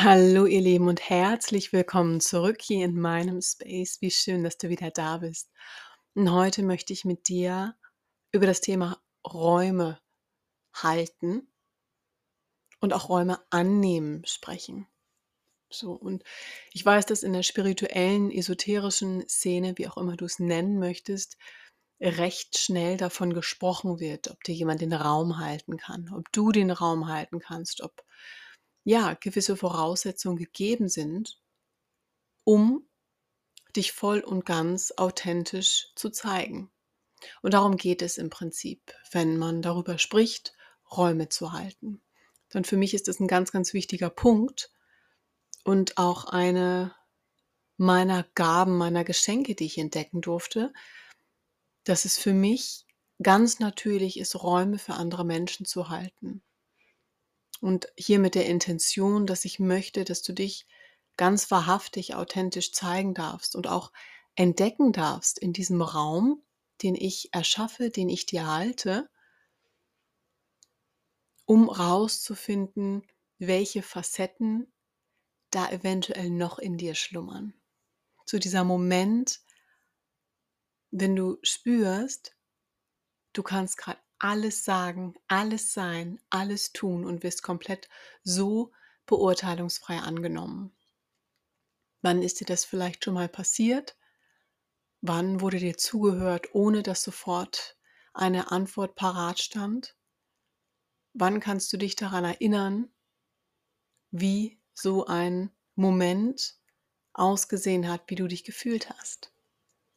Hallo ihr Lieben und herzlich willkommen zurück hier in meinem Space. Wie schön, dass du wieder da bist. Und heute möchte ich mit dir über das Thema Räume halten und auch Räume annehmen sprechen. So, und ich weiß, dass in der spirituellen, esoterischen Szene, wie auch immer du es nennen möchtest, recht schnell davon gesprochen wird, ob dir jemand den Raum halten kann, ob du den Raum halten kannst, ob ja, gewisse Voraussetzungen gegeben sind, um dich voll und ganz authentisch zu zeigen. Und darum geht es im Prinzip, wenn man darüber spricht, Räume zu halten. Dann für mich ist das ein ganz, ganz wichtiger Punkt und auch eine meiner Gaben, meiner Geschenke, die ich entdecken durfte, dass es für mich ganz natürlich ist, Räume für andere Menschen zu halten. Und hier mit der Intention, dass ich möchte, dass du dich ganz wahrhaftig, authentisch zeigen darfst und auch entdecken darfst in diesem Raum, den ich erschaffe, den ich dir halte, um rauszufinden, welche Facetten da eventuell noch in dir schlummern. Zu dieser Moment, wenn du spürst, du kannst gerade alles sagen, alles sein, alles tun und wirst komplett so beurteilungsfrei angenommen. Wann ist dir das vielleicht schon mal passiert? Wann wurde dir zugehört, ohne dass sofort eine Antwort parat stand? Wann kannst du dich daran erinnern, wie so ein Moment ausgesehen hat, wie du dich gefühlt hast?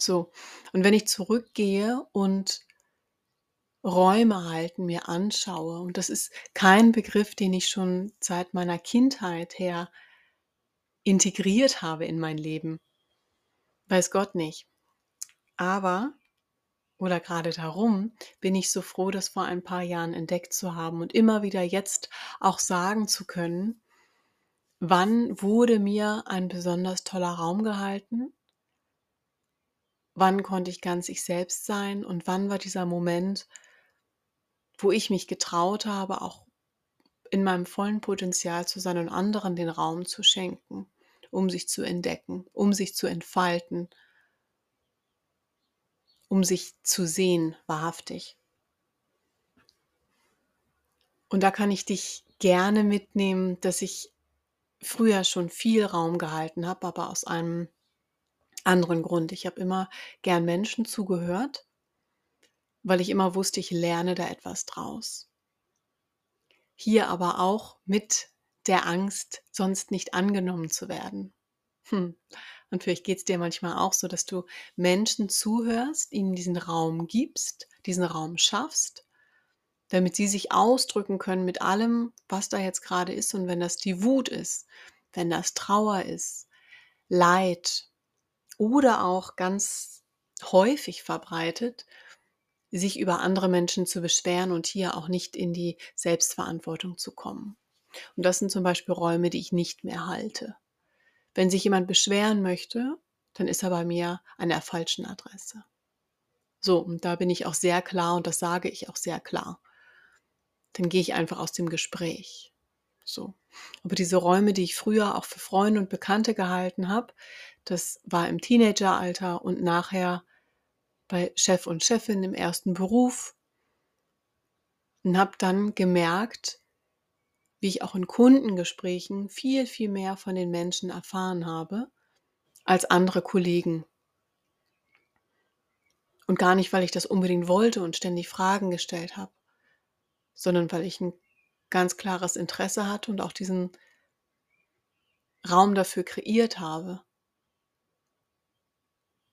So, und wenn ich zurückgehe und Räume halten mir anschaue. Und das ist kein Begriff, den ich schon seit meiner Kindheit her integriert habe in mein Leben. Weiß Gott nicht. Aber, oder gerade darum, bin ich so froh, das vor ein paar Jahren entdeckt zu haben und immer wieder jetzt auch sagen zu können, wann wurde mir ein besonders toller Raum gehalten, wann konnte ich ganz ich selbst sein und wann war dieser Moment, wo ich mich getraut habe, auch in meinem vollen Potenzial zu sein und anderen den Raum zu schenken, um sich zu entdecken, um sich zu entfalten, um sich zu sehen, wahrhaftig. Und da kann ich dich gerne mitnehmen, dass ich früher schon viel Raum gehalten habe, aber aus einem anderen Grund. Ich habe immer gern Menschen zugehört weil ich immer wusste, ich lerne da etwas draus. Hier aber auch mit der Angst, sonst nicht angenommen zu werden. Hm. Und vielleicht geht es dir manchmal auch so, dass du Menschen zuhörst, ihnen diesen Raum gibst, diesen Raum schaffst, damit sie sich ausdrücken können mit allem, was da jetzt gerade ist. Und wenn das die Wut ist, wenn das Trauer ist, Leid oder auch ganz häufig verbreitet, sich über andere Menschen zu beschweren und hier auch nicht in die Selbstverantwortung zu kommen. Und das sind zum Beispiel Räume, die ich nicht mehr halte. Wenn sich jemand beschweren möchte, dann ist er bei mir an der falschen Adresse. So, und da bin ich auch sehr klar und das sage ich auch sehr klar. Dann gehe ich einfach aus dem Gespräch. So. Aber diese Räume, die ich früher auch für Freunde und Bekannte gehalten habe, das war im Teenageralter und nachher bei Chef und Chefin im ersten Beruf und habe dann gemerkt, wie ich auch in Kundengesprächen viel, viel mehr von den Menschen erfahren habe als andere Kollegen. Und gar nicht, weil ich das unbedingt wollte und ständig Fragen gestellt habe, sondern weil ich ein ganz klares Interesse hatte und auch diesen Raum dafür kreiert habe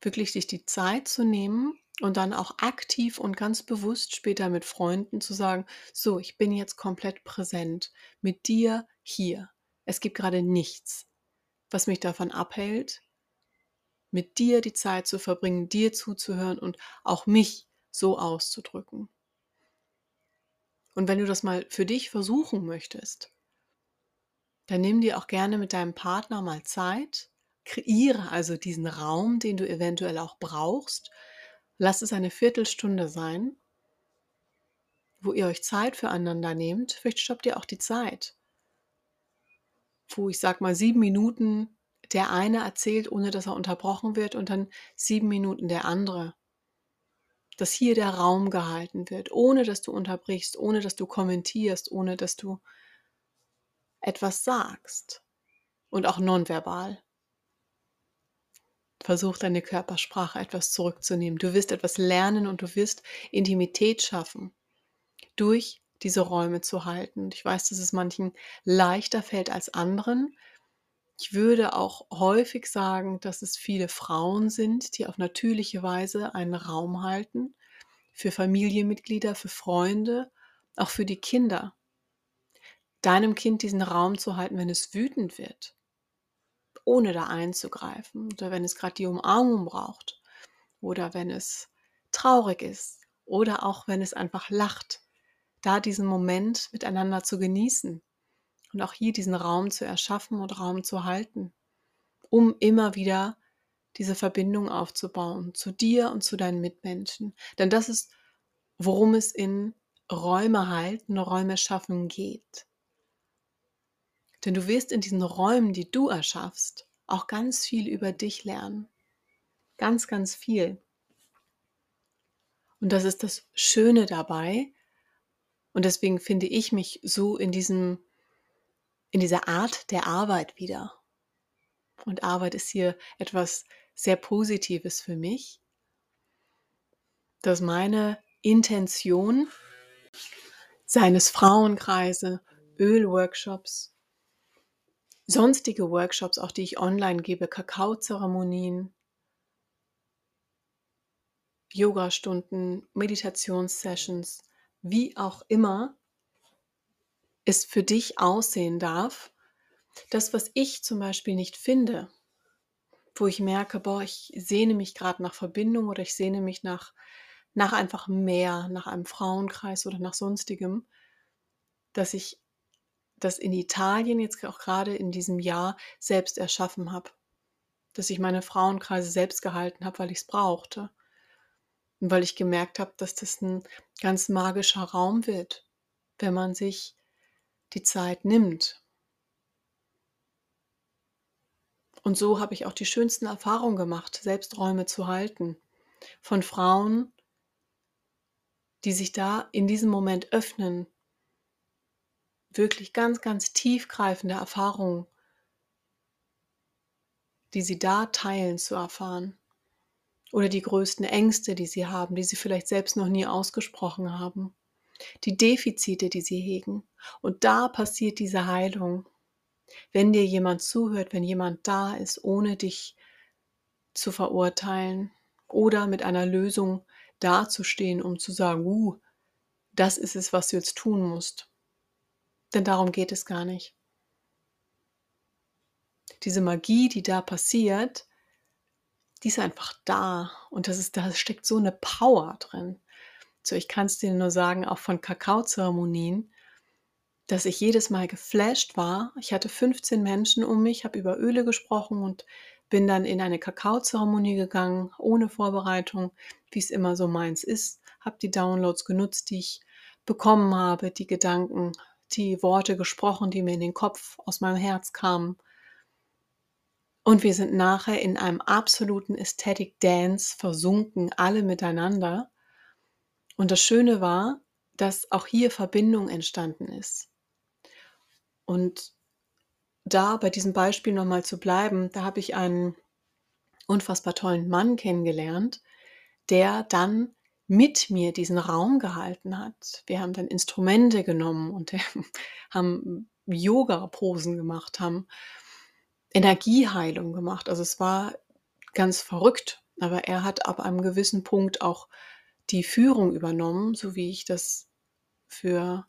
wirklich sich die Zeit zu nehmen und dann auch aktiv und ganz bewusst später mit Freunden zu sagen, so, ich bin jetzt komplett präsent mit dir hier. Es gibt gerade nichts, was mich davon abhält, mit dir die Zeit zu verbringen, dir zuzuhören und auch mich so auszudrücken. Und wenn du das mal für dich versuchen möchtest, dann nimm dir auch gerne mit deinem Partner mal Zeit Kreiere also diesen Raum, den du eventuell auch brauchst. Lass es eine Viertelstunde sein, wo ihr euch Zeit füreinander nehmt. Vielleicht stoppt ihr auch die Zeit. wo ich sag mal sieben Minuten der eine erzählt, ohne dass er unterbrochen wird, und dann sieben Minuten der andere. Dass hier der Raum gehalten wird, ohne dass du unterbrichst, ohne dass du kommentierst, ohne dass du etwas sagst. Und auch nonverbal. Versuch deine Körpersprache etwas zurückzunehmen. Du wirst etwas lernen und du wirst Intimität schaffen durch diese Räume zu halten. Ich weiß, dass es manchen leichter fällt als anderen. Ich würde auch häufig sagen, dass es viele Frauen sind, die auf natürliche Weise einen Raum halten für Familienmitglieder, für Freunde, auch für die Kinder. Deinem Kind diesen Raum zu halten, wenn es wütend wird, ohne da einzugreifen. Oder wenn es gerade die Umarmung braucht. Oder wenn es traurig ist. Oder auch wenn es einfach lacht. Da diesen Moment miteinander zu genießen. Und auch hier diesen Raum zu erschaffen und Raum zu halten, um immer wieder diese Verbindung aufzubauen zu dir und zu deinen Mitmenschen. Denn das ist, worum es in Räume halten, Räume schaffen geht. Denn du wirst in diesen Räumen, die du erschaffst, auch ganz viel über dich lernen. Ganz, ganz viel. Und das ist das Schöne dabei, und deswegen finde ich mich so in diesem, in dieser Art der Arbeit wieder. Und Arbeit ist hier etwas sehr Positives für mich, dass meine Intention seines Frauenkreise, Ölworkshops, sonstige Workshops, auch die ich online gebe, Kakaozeremonien, Yoga-Stunden, Meditationssessions, wie auch immer es für dich aussehen darf, das, was ich zum Beispiel nicht finde, wo ich merke, boah, ich sehne mich gerade nach Verbindung oder ich sehne mich nach, nach einfach mehr, nach einem Frauenkreis oder nach sonstigem, dass ich das in Italien jetzt auch gerade in diesem Jahr selbst erschaffen habe. Dass ich meine Frauenkreise selbst gehalten habe, weil ich es brauchte. Und weil ich gemerkt habe, dass das ein ganz magischer Raum wird, wenn man sich die Zeit nimmt. Und so habe ich auch die schönsten Erfahrungen gemacht, selbst Räume zu halten. Von Frauen, die sich da in diesem Moment öffnen, wirklich ganz, ganz tiefgreifende Erfahrungen, die sie da teilen, zu erfahren oder die größten Ängste, die sie haben, die sie vielleicht selbst noch nie ausgesprochen haben, die Defizite, die sie hegen. Und da passiert diese Heilung. Wenn dir jemand zuhört, wenn jemand da ist, ohne dich zu verurteilen oder mit einer Lösung dazustehen, um zu sagen, uh, das ist es, was du jetzt tun musst. Denn darum geht es gar nicht. Diese Magie, die da passiert, die ist einfach da und das ist, da steckt so eine Power drin. So, ich kann es dir nur sagen, auch von Kakaozeremonien, dass ich jedes Mal geflasht war. Ich hatte 15 Menschen um mich, habe über Öle gesprochen und bin dann in eine Kakaozeremonie gegangen, ohne Vorbereitung, wie es immer so meins ist. Habe die Downloads genutzt, die ich bekommen habe, die Gedanken, die Worte gesprochen, die mir in den Kopf aus meinem Herz kamen und wir sind nachher in einem absoluten Aesthetic Dance versunken, alle miteinander. Und das Schöne war, dass auch hier Verbindung entstanden ist. Und da bei diesem Beispiel nochmal zu bleiben, da habe ich einen unfassbar tollen Mann kennengelernt, der dann mit mir diesen Raum gehalten hat. Wir haben dann Instrumente genommen und haben Yoga-Posen gemacht, haben Energieheilung gemacht. Also es war ganz verrückt, aber er hat ab einem gewissen Punkt auch die Führung übernommen, so wie ich das für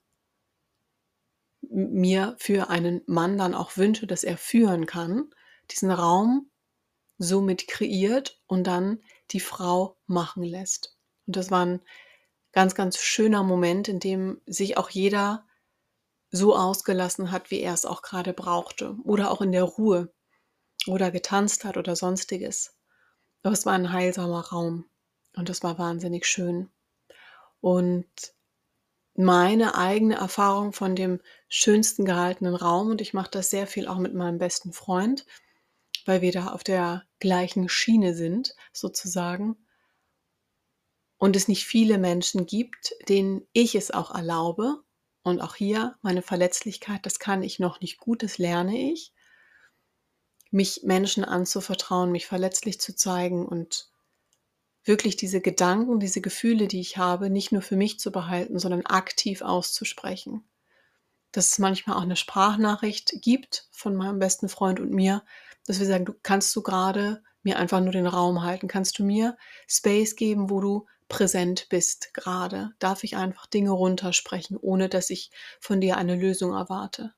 mir, für einen Mann dann auch wünsche, dass er führen kann, diesen Raum somit kreiert und dann die Frau machen lässt. Und das war ein ganz, ganz schöner Moment, in dem sich auch jeder so ausgelassen hat, wie er es auch gerade brauchte. Oder auch in der Ruhe. Oder getanzt hat oder sonstiges. Aber es war ein heilsamer Raum. Und das war wahnsinnig schön. Und meine eigene Erfahrung von dem schönsten gehaltenen Raum und ich mache das sehr viel auch mit meinem besten Freund, weil wir da auf der gleichen Schiene sind, sozusagen. Und es nicht viele Menschen gibt, denen ich es auch erlaube. Und auch hier meine Verletzlichkeit, das kann ich noch nicht gut, das lerne ich. Mich Menschen anzuvertrauen, mich verletzlich zu zeigen und wirklich diese Gedanken, diese Gefühle, die ich habe, nicht nur für mich zu behalten, sondern aktiv auszusprechen. Dass es manchmal auch eine Sprachnachricht gibt von meinem besten Freund und mir, dass wir sagen, du kannst du gerade mir einfach nur den Raum halten, kannst du mir Space geben, wo du präsent bist gerade. Darf ich einfach Dinge runtersprechen, ohne dass ich von dir eine Lösung erwarte.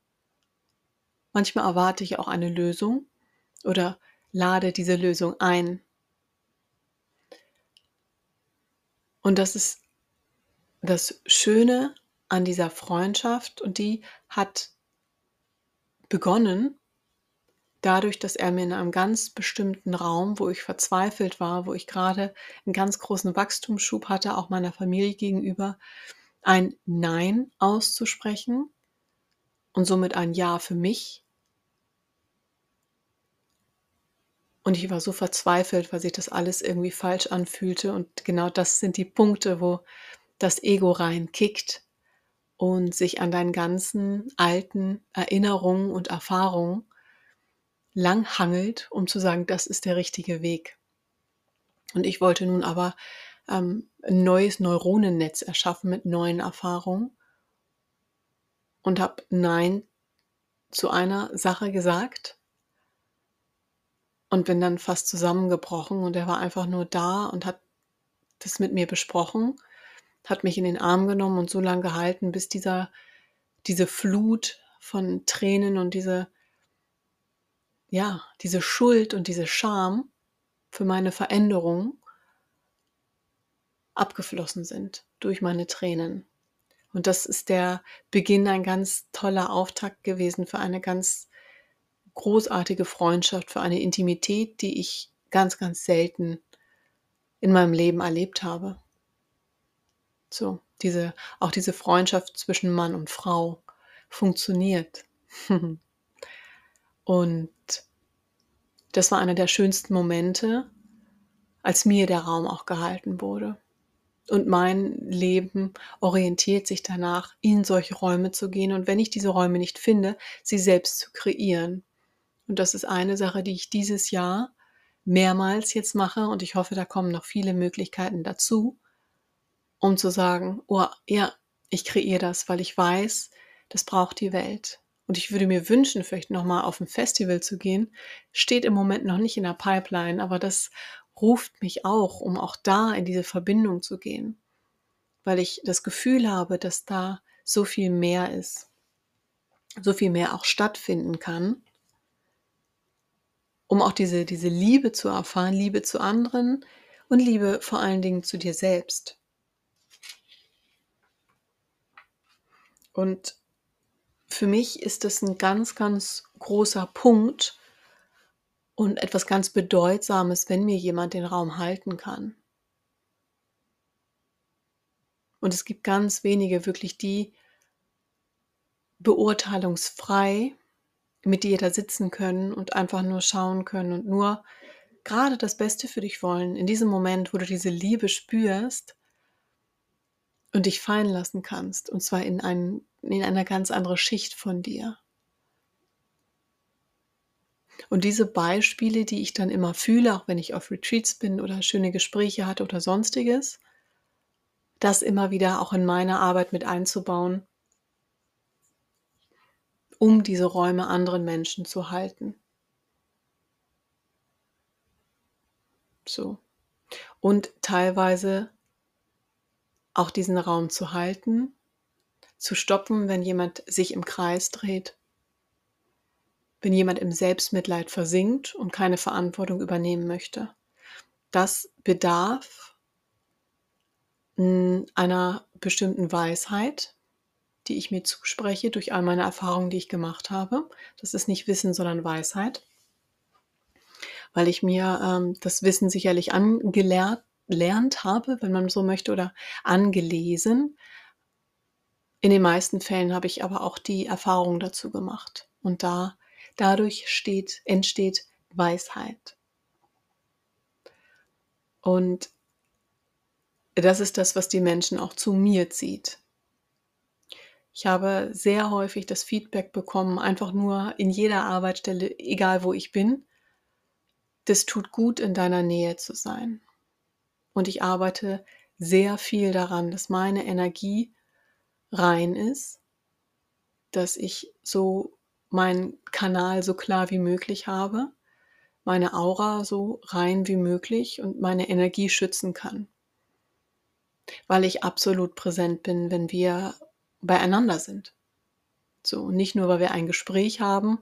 Manchmal erwarte ich auch eine Lösung oder lade diese Lösung ein. Und das ist das Schöne an dieser Freundschaft und die hat begonnen dadurch, dass er mir in einem ganz bestimmten Raum, wo ich verzweifelt war, wo ich gerade einen ganz großen Wachstumsschub hatte, auch meiner Familie gegenüber, ein Nein auszusprechen und somit ein Ja für mich. Und ich war so verzweifelt, weil sich das alles irgendwie falsch anfühlte. Und genau das sind die Punkte, wo das Ego reinkickt und sich an deinen ganzen alten Erinnerungen und Erfahrungen langhangelt, um zu sagen, das ist der richtige Weg. Und ich wollte nun aber ähm, ein neues Neuronennetz erschaffen mit neuen Erfahrungen und habe Nein zu einer Sache gesagt und bin dann fast zusammengebrochen und er war einfach nur da und hat das mit mir besprochen, hat mich in den Arm genommen und so lange gehalten, bis dieser, diese Flut von Tränen und diese ja, diese Schuld und diese Scham für meine Veränderung abgeflossen sind durch meine Tränen. Und das ist der Beginn, ein ganz toller Auftakt gewesen für eine ganz großartige Freundschaft, für eine Intimität, die ich ganz, ganz selten in meinem Leben erlebt habe. So, diese, auch diese Freundschaft zwischen Mann und Frau funktioniert. Und das war einer der schönsten Momente, als mir der Raum auch gehalten wurde. Und mein Leben orientiert sich danach, in solche Räume zu gehen und wenn ich diese Räume nicht finde, sie selbst zu kreieren. Und das ist eine Sache, die ich dieses Jahr mehrmals jetzt mache und ich hoffe, da kommen noch viele Möglichkeiten dazu, um zu sagen, oh ja, ich kreiere das, weil ich weiß, das braucht die Welt und ich würde mir wünschen, vielleicht nochmal auf ein Festival zu gehen, steht im Moment noch nicht in der Pipeline, aber das ruft mich auch, um auch da in diese Verbindung zu gehen, weil ich das Gefühl habe, dass da so viel mehr ist, so viel mehr auch stattfinden kann, um auch diese, diese Liebe zu erfahren, Liebe zu anderen und Liebe vor allen Dingen zu dir selbst. Und für mich ist das ein ganz, ganz großer Punkt und etwas ganz Bedeutsames, wenn mir jemand den Raum halten kann. Und es gibt ganz wenige wirklich, die beurteilungsfrei mit dir da sitzen können und einfach nur schauen können und nur gerade das Beste für dich wollen. In diesem Moment, wo du diese Liebe spürst und dich fallen lassen kannst, und zwar in einen in eine ganz andere Schicht von dir. Und diese Beispiele, die ich dann immer fühle, auch wenn ich auf Retreats bin oder schöne Gespräche hatte oder sonstiges, das immer wieder auch in meine Arbeit mit einzubauen, um diese Räume anderen Menschen zu halten. So. Und teilweise auch diesen Raum zu halten, zu stoppen, wenn jemand sich im Kreis dreht, wenn jemand im Selbstmitleid versinkt und keine Verantwortung übernehmen möchte. Das bedarf hm, einer bestimmten Weisheit, die ich mir zuspreche durch all meine Erfahrungen, die ich gemacht habe. Das ist nicht Wissen, sondern Weisheit, weil ich mir ähm, das Wissen sicherlich angelernt habe, wenn man so möchte, oder angelesen, In den meisten Fällen habe ich aber auch die Erfahrung dazu gemacht. Und da, dadurch steht, entsteht Weisheit. Und das ist das, was die Menschen auch zu mir zieht. Ich habe sehr häufig das Feedback bekommen, einfach nur in jeder Arbeitsstelle, egal wo ich bin, das tut gut, in deiner Nähe zu sein. Und ich arbeite sehr viel daran, dass meine Energie rein ist, dass ich so meinen Kanal so klar wie möglich habe, meine Aura so rein wie möglich und meine Energie schützen kann. Weil ich absolut präsent bin, wenn wir beieinander sind. So, nicht nur, weil wir ein Gespräch haben,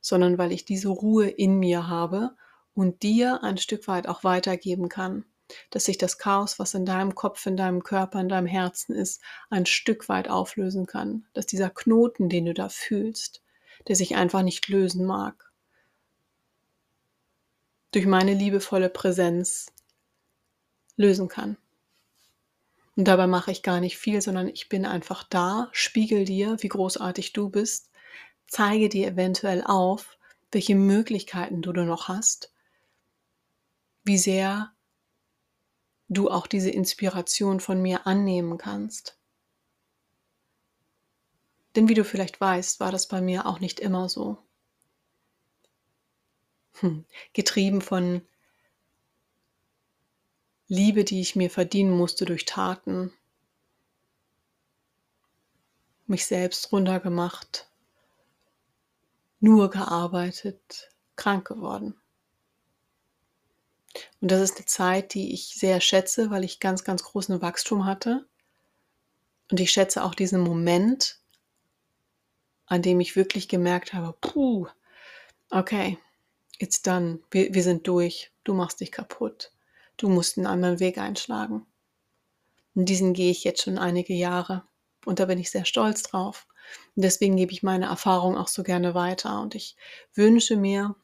sondern weil ich diese Ruhe in mir habe und dir ein Stück weit auch weitergeben kann dass sich das Chaos, was in deinem Kopf, in deinem Körper, in deinem Herzen ist, ein Stück weit auflösen kann. Dass dieser Knoten, den du da fühlst, der sich einfach nicht lösen mag, durch meine liebevolle Präsenz lösen kann. Und dabei mache ich gar nicht viel, sondern ich bin einfach da, spiegel dir, wie großartig du bist, zeige dir eventuell auf, welche Möglichkeiten du noch hast, wie sehr du auch diese Inspiration von mir annehmen kannst. Denn wie du vielleicht weißt, war das bei mir auch nicht immer so. Hm. Getrieben von Liebe, die ich mir verdienen musste durch Taten, mich selbst runtergemacht, nur gearbeitet, krank geworden. Und das ist eine Zeit, die ich sehr schätze, weil ich ganz, ganz großen Wachstum hatte. Und ich schätze auch diesen Moment, an dem ich wirklich gemerkt habe, puh, okay, it's done, wir, wir sind durch, du machst dich kaputt, du musst einen anderen Weg einschlagen. Und diesen gehe ich jetzt schon einige Jahre und da bin ich sehr stolz drauf. Und deswegen gebe ich meine Erfahrung auch so gerne weiter und ich wünsche mir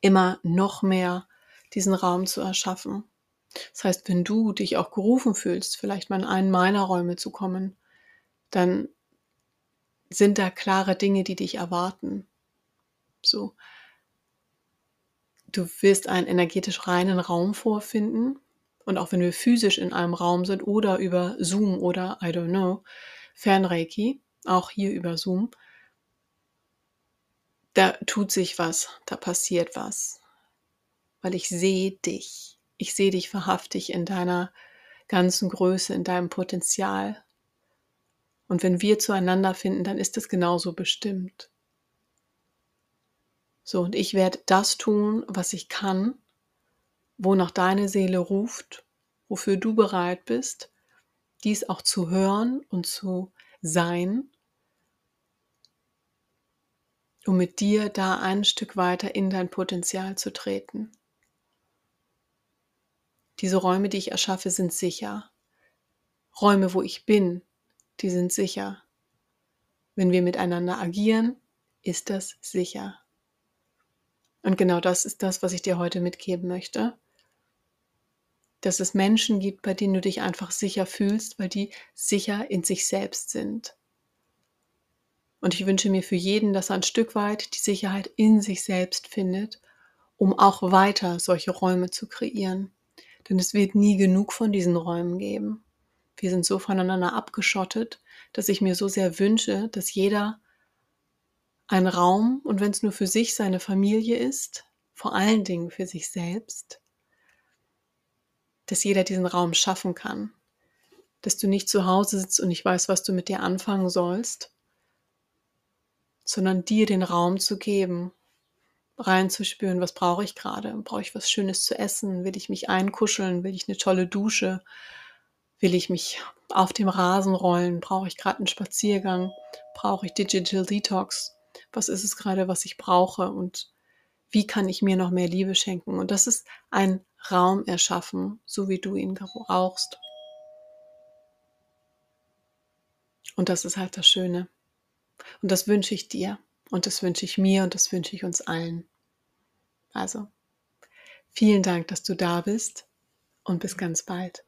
immer noch mehr diesen Raum zu erschaffen. Das heißt, wenn du dich auch gerufen fühlst, vielleicht mal in einen meiner Räume zu kommen, dann sind da klare Dinge, die dich erwarten. So. Du wirst einen energetisch reinen Raum vorfinden. Und auch wenn wir physisch in einem Raum sind oder über Zoom oder I don't know, Fernreiki, auch hier über Zoom, da tut sich was, da passiert was weil ich sehe dich. Ich sehe dich wahrhaftig in deiner ganzen Größe, in deinem Potenzial. Und wenn wir zueinander finden, dann ist es genauso bestimmt. So, und ich werde das tun, was ich kann, wonach deine Seele ruft, wofür du bereit bist, dies auch zu hören und zu sein, um mit dir da ein Stück weiter in dein Potenzial zu treten. Diese Räume, die ich erschaffe, sind sicher. Räume, wo ich bin, die sind sicher. Wenn wir miteinander agieren, ist das sicher. Und genau das ist das, was ich dir heute mitgeben möchte. Dass es Menschen gibt, bei denen du dich einfach sicher fühlst, weil die sicher in sich selbst sind. Und ich wünsche mir für jeden, dass er ein Stück weit die Sicherheit in sich selbst findet, um auch weiter solche Räume zu kreieren. Denn es wird nie genug von diesen Räumen geben. Wir sind so voneinander abgeschottet, dass ich mir so sehr wünsche, dass jeder einen Raum, und wenn es nur für sich seine Familie ist, vor allen Dingen für sich selbst, dass jeder diesen Raum schaffen kann. Dass du nicht zu Hause sitzt und nicht weißt, was du mit dir anfangen sollst, sondern dir den Raum zu geben, reinzuspüren, was brauche ich gerade? Brauche ich was Schönes zu essen? Will ich mich einkuscheln? Will ich eine tolle Dusche? Will ich mich auf dem Rasen rollen? Brauche ich gerade einen Spaziergang? Brauche ich Digital Detox? Was ist es gerade, was ich brauche? Und wie kann ich mir noch mehr Liebe schenken? Und das ist ein Raum erschaffen, so wie du ihn brauchst. Und das ist halt das Schöne. Und das wünsche ich dir. Und das wünsche ich mir und das wünsche ich uns allen. Also, vielen Dank, dass du da bist und bis ganz bald.